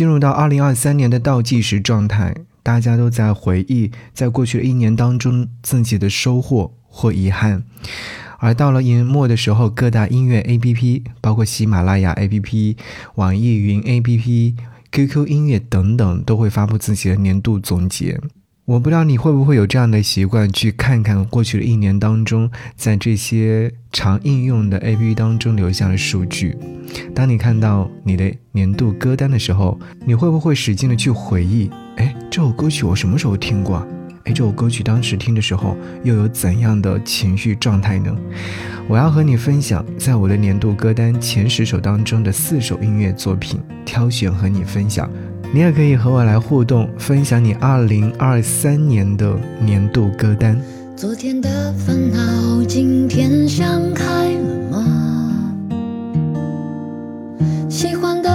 进入到二零二三年的倒计时状态，大家都在回忆在过去的一年当中自己的收获或遗憾。而到了年末的时候，各大音乐 APP，包括喜马拉雅 APP、网易云 APP、QQ 音乐等等，都会发布自己的年度总结。我不知道你会不会有这样的习惯，去看看过去的一年当中，在这些常应用的 APP 当中留下的数据。当你看到你的年度歌单的时候，你会不会使劲的去回忆？哎，这首歌曲我什么时候听过？哎，这首歌曲当时听的时候又有怎样的情绪状态呢？我要和你分享，在我的年度歌单前十首当中的四首音乐作品，挑选和你分享。你也可以和我来互动，分享你二零二三年的年度歌单。昨天的烦恼，今天想开了吗？喜欢的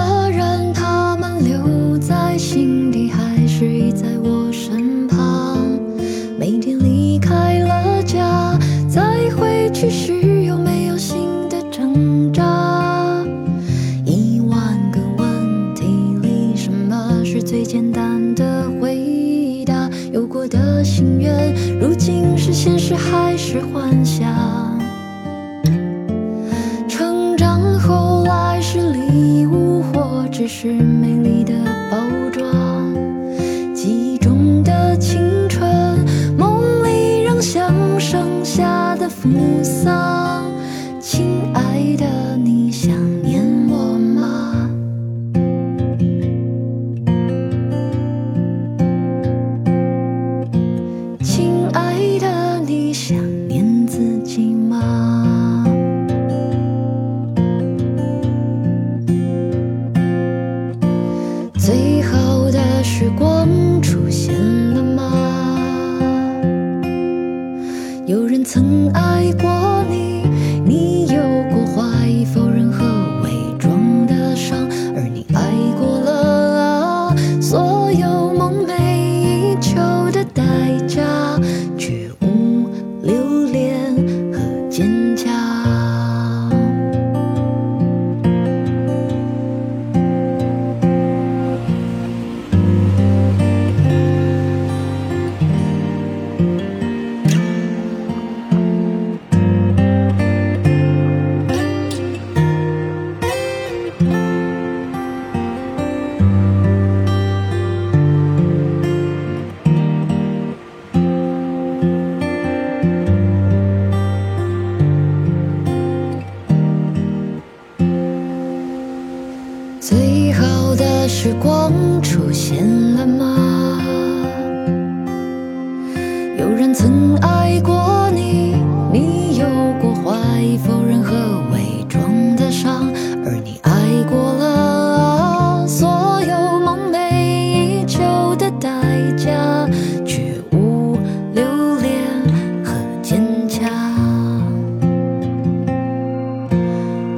现实还是幻想？成长后来是礼物，或只是美丽的包装？记忆中的青春，梦里仍像盛夏的扶桑。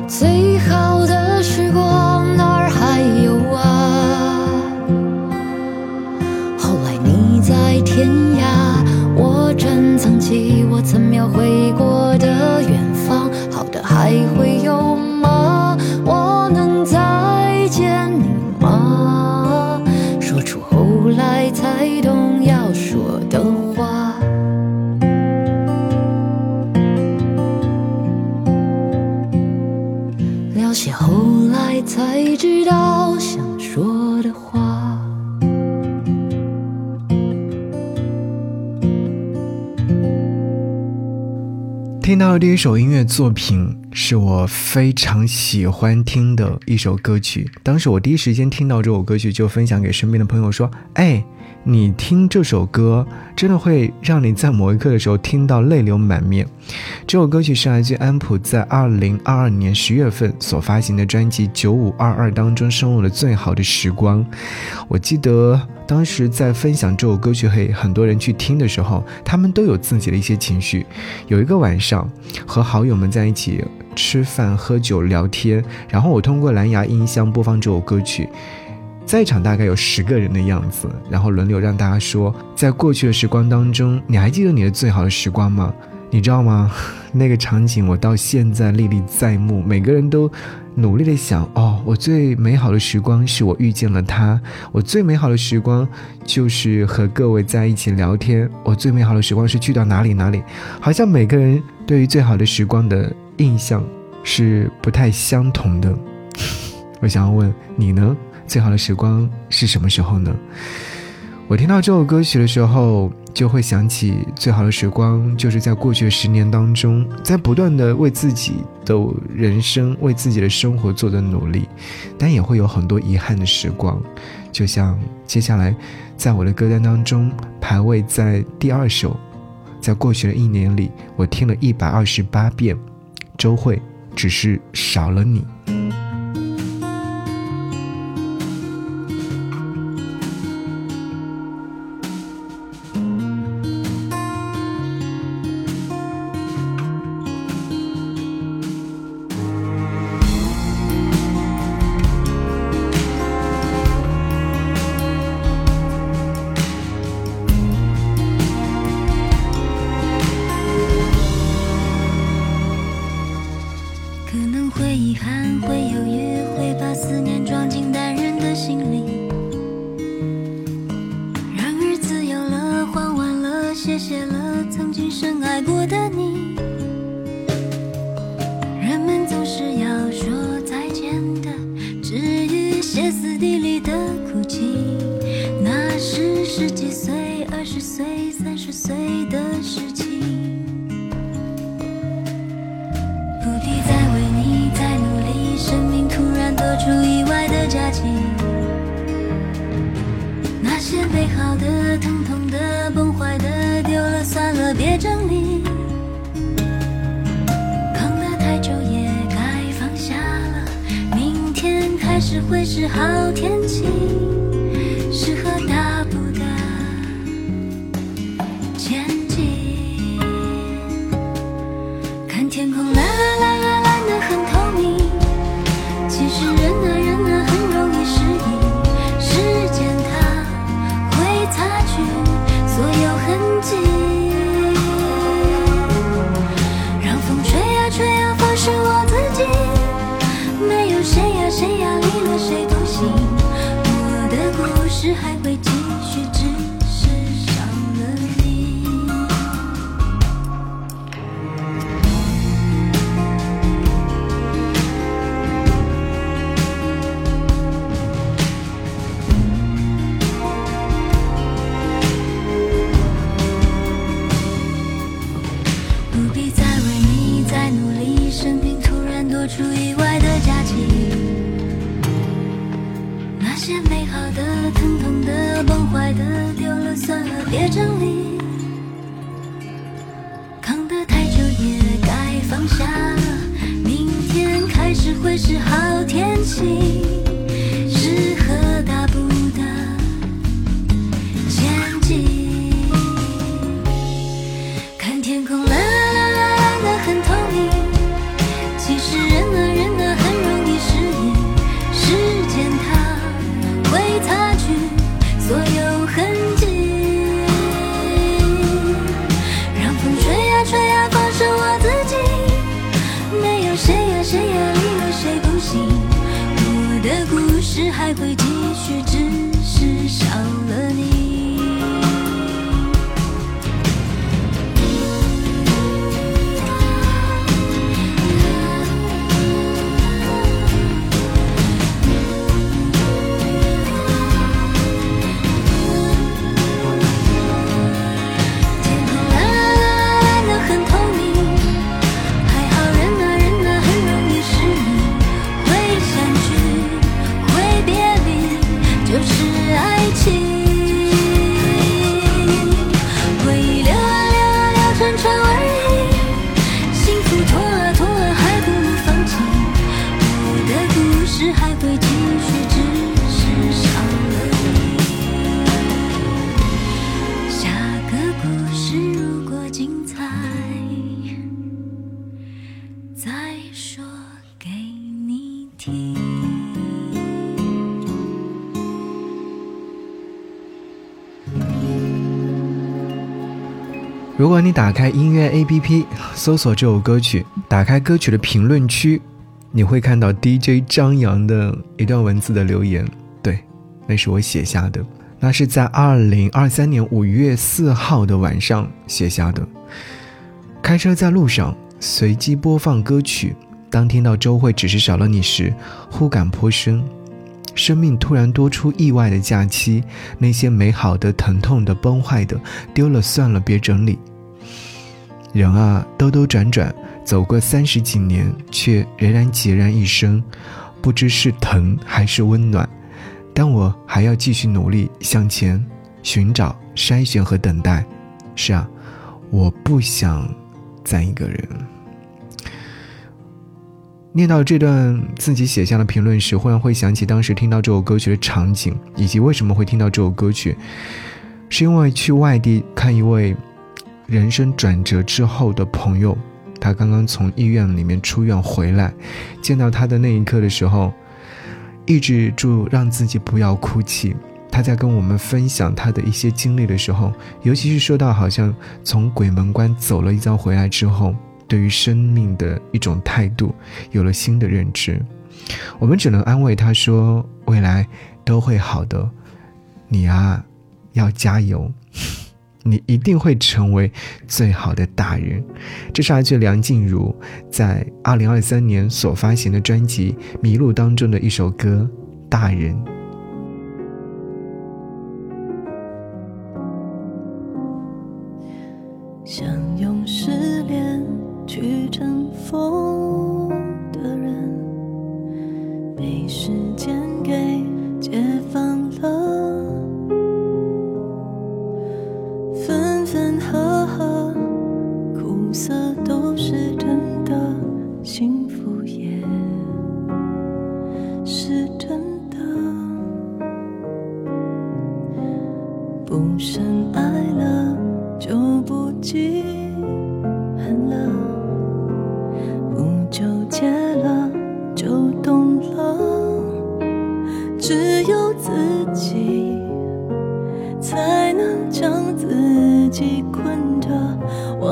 最听到的第一首音乐作品是我非常喜欢听的一首歌曲。当时我第一时间听到这首歌曲，就分享给身边的朋友说：“哎。”你听这首歌，真的会让你在某一刻的时候听到泪流满面。这首歌曲是来自安普在二零二二年十月份所发行的专辑《九五二二》当中收录的最好的时光。我记得当时在分享这首歌曲给很多人去听的时候，他们都有自己的一些情绪。有一个晚上，和好友们在一起吃饭、喝酒、聊天，然后我通过蓝牙音箱播放这首歌曲。在场大概有十个人的样子，然后轮流让大家说，在过去的时光当中，你还记得你的最好的时光吗？你知道吗？那个场景我到现在历历在目，每个人都努力的想哦，我最美好的时光是我遇见了他，我最美好的时光就是和各位在一起聊天，我最美好的时光是去到哪里哪里，好像每个人对于最好的时光的印象是不太相同的。我想要问你呢，最好的时光是什么时候呢？我听到这首歌曲的时候。就会想起最好的时光，就是在过去的十年当中，在不断的为自己的人生、为自己的生活做的努力，但也会有很多遗憾的时光。就像接下来，在我的歌单当中排位在第二首，在过去的一年里，我听了一百二十八遍，周慧只是少了你。可能会遗憾会犹豫会把思念装进单人的行李然而自由了换完了谢谢了曾经深爱过的你。人们总是要说再见的至于歇斯底里的哭泣。那是十几岁二十岁三十岁的时说出意外的假期那些美好的疼痛的崩坏的丢了算了别整理。等了太久也该放下了明天开始会是好天气适合大如果你打开音乐 APP 搜索这首歌曲，打开歌曲的评论区，你会看到 DJ 张扬的一段文字的留言。对，那是我写下的，那是在二零二三年五月四号的晚上写下的。开车在路上，随机播放歌曲，当听到周慧只是少了你时，忽感颇深。生命突然多出意外的假期，那些美好的、疼痛的、崩坏的，丢了算了，别整理。人啊，兜兜转转，走过三十几年，却仍然孑然一身，不知是疼还是温暖。但我还要继续努力向前，寻找、筛选和等待。是啊，我不想再一个人。念到这段自己写下的评论时，忽然会想起当时听到这首歌曲的场景，以及为什么会听到这首歌曲，是因为去外地看一位人生转折之后的朋友，他刚刚从医院里面出院回来，见到他的那一刻的时候，抑制住让自己不要哭泣。他在跟我们分享他的一些经历的时候，尤其是说到好像从鬼门关走了一遭回来之后。对于生命的一种态度有了新的认知，我们只能安慰他说：“未来都会好的，你啊，要加油，你一定会成为最好的大人。”这是来自梁静茹在二零二三年所发行的专辑《迷路》当中的一首歌《大人》。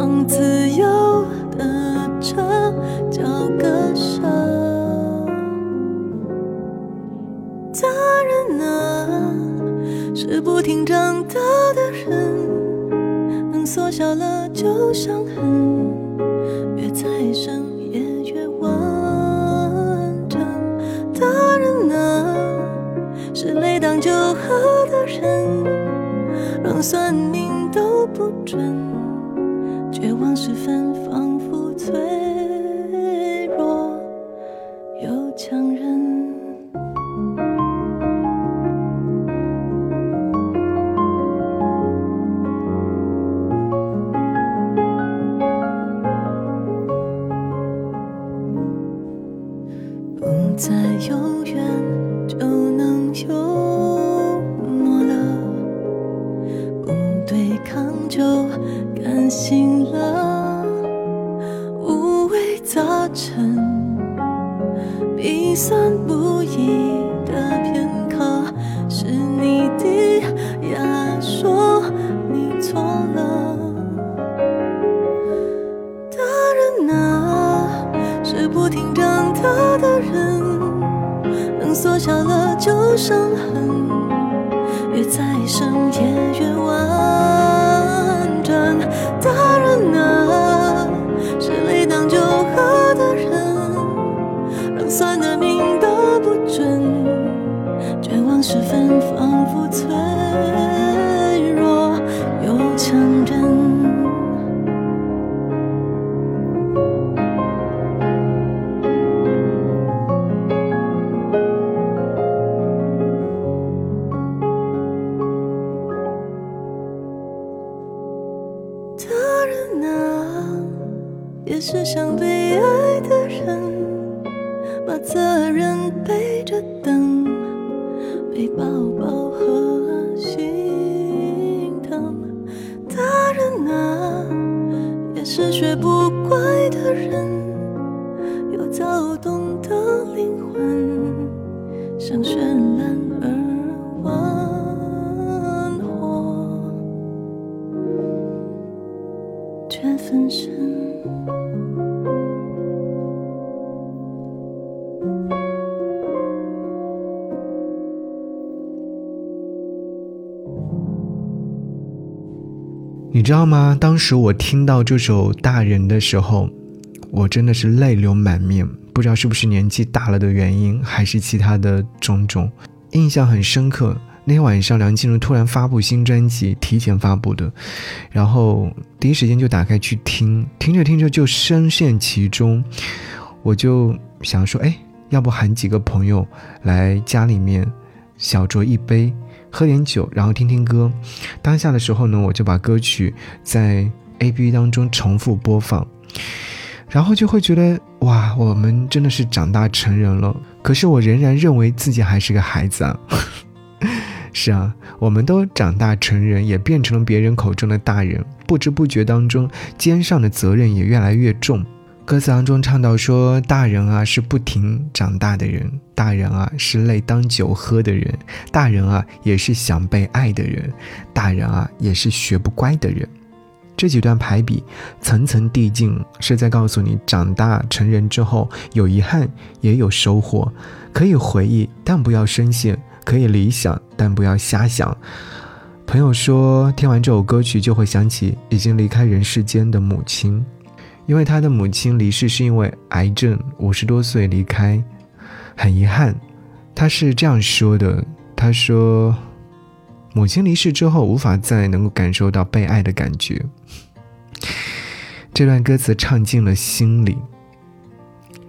往自由的车叫割舍。大人啊，是不停长大的人，能缩小了就伤痕，越再生也越完整。大人啊，是泪当酒喝的人，让算命都不准。绝望时分，仿佛脆。落下了旧伤痕，越再深也越晚。你知道吗？当时我听到这首《大人》的时候，我真的是泪流满面。不知道是不是年纪大了的原因，还是其他的种种，印象很深刻。那天晚上，梁静茹突然发布新专辑，提前发布的，然后第一时间就打开去听，听着听着就深陷其中。我就想说，哎，要不喊几个朋友来家里面，小酌一杯，喝点酒，然后听听歌。当下的时候呢，我就把歌曲在 A P P 当中重复播放，然后就会觉得，哇，我们真的是长大成人了。可是我仍然认为自己还是个孩子啊。是啊，我们都长大成人，也变成了别人口中的大人。不知不觉当中，肩上的责任也越来越重。歌词当中唱到说：“大人啊，是不停长大的人；大人啊，是泪当酒喝的人；大人啊，也是想被爱的人；大人啊，也是学不乖的人。”这几段排比，层层递进，是在告诉你：长大成人之后，有遗憾，也有收获，可以回忆，但不要深陷。可以理想，但不要瞎想。朋友说，听完这首歌曲就会想起已经离开人世间的母亲，因为他的母亲离世是因为癌症，五十多岁离开，很遗憾。他是这样说的：“他说，母亲离世之后，无法再能够感受到被爱的感觉。”这段歌词唱进了心里。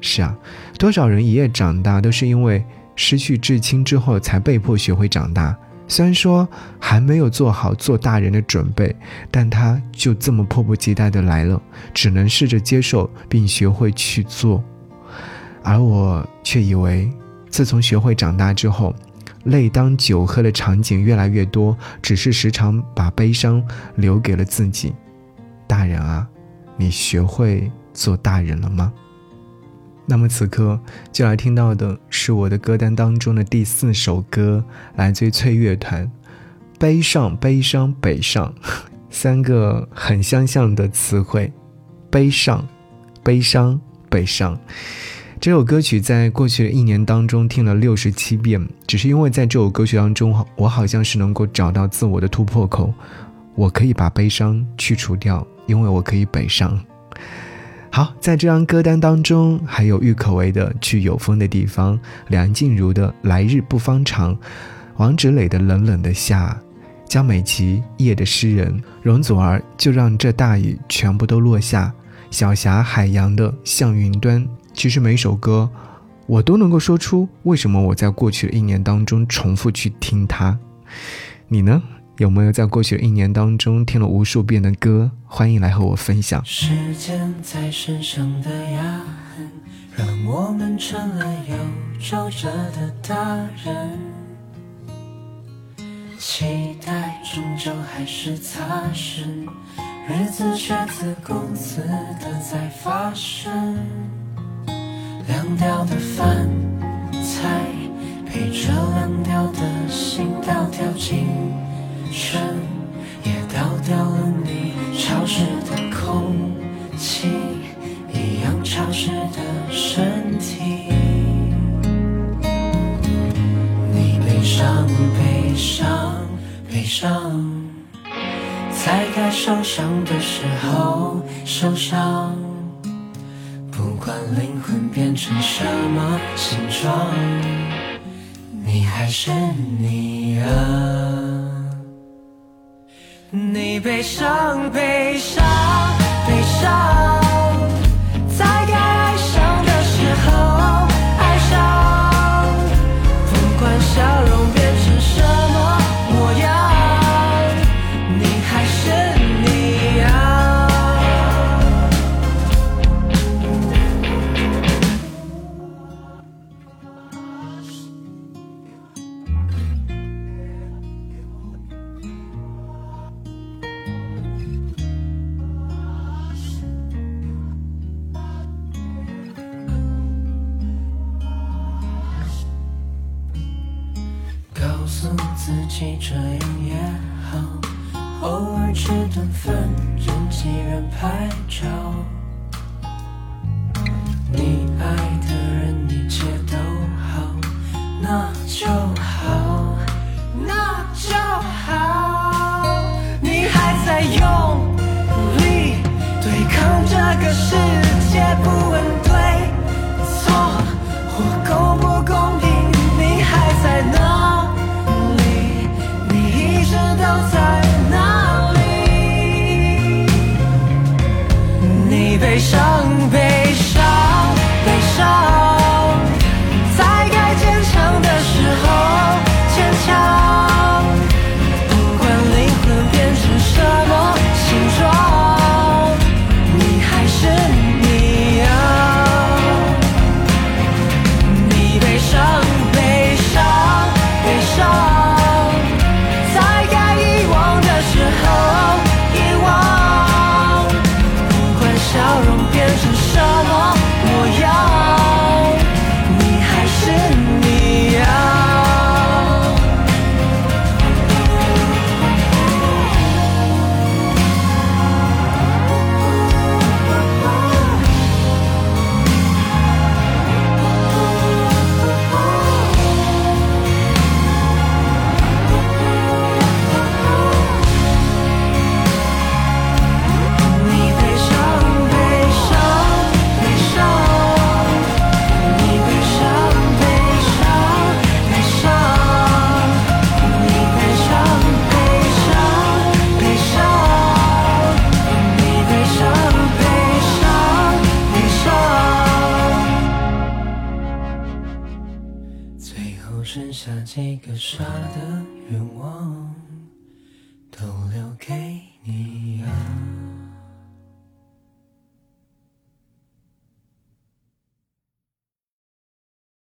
是啊，多少人一夜长大，都是因为。失去至亲之后，才被迫学会长大。虽然说还没有做好做大人的准备，但他就这么迫不及待的来了，只能试着接受并学会去做。而我却以为，自从学会长大之后，泪当酒喝的场景越来越多，只是时常把悲伤留给了自己。大人啊，你学会做大人了吗？那么此刻就来听到的是我的歌单当中的第四首歌，来自于翠乐团，《悲伤悲伤北上》，三个很相像的词汇，悲伤、悲伤、北上。这首歌曲在过去的一年当中听了六十七遍，只是因为在这首歌曲当中，我好像是能够找到自我的突破口，我可以把悲伤去除掉，因为我可以北上。好，在这张歌单当中，还有郁可唯的《去有风的地方》，梁静茹的《来日不方长》，王芷磊的《冷冷的夏》，江美琪《夜的诗人》，容祖儿就让这大雨全部都落下，小霞海洋的《向云端》。其实每首歌，我都能够说出为什么我在过去的一年当中重复去听它。你呢？有没有在过去的一年当中听了无数遍的歌？欢迎来和我分享。时间在身上的压痕，让我们成了有皱褶的大人。期待终究还是擦身，日子却自顾自的在发生。凉掉的饭菜，陪着凉掉的心倒掉进。身也倒掉了你潮湿的空气，一样潮湿的身体。你悲伤，悲伤，悲伤，在该受伤。的时候受伤。不管灵魂变成什么形状，你还是你啊。你悲伤，悲伤，悲伤。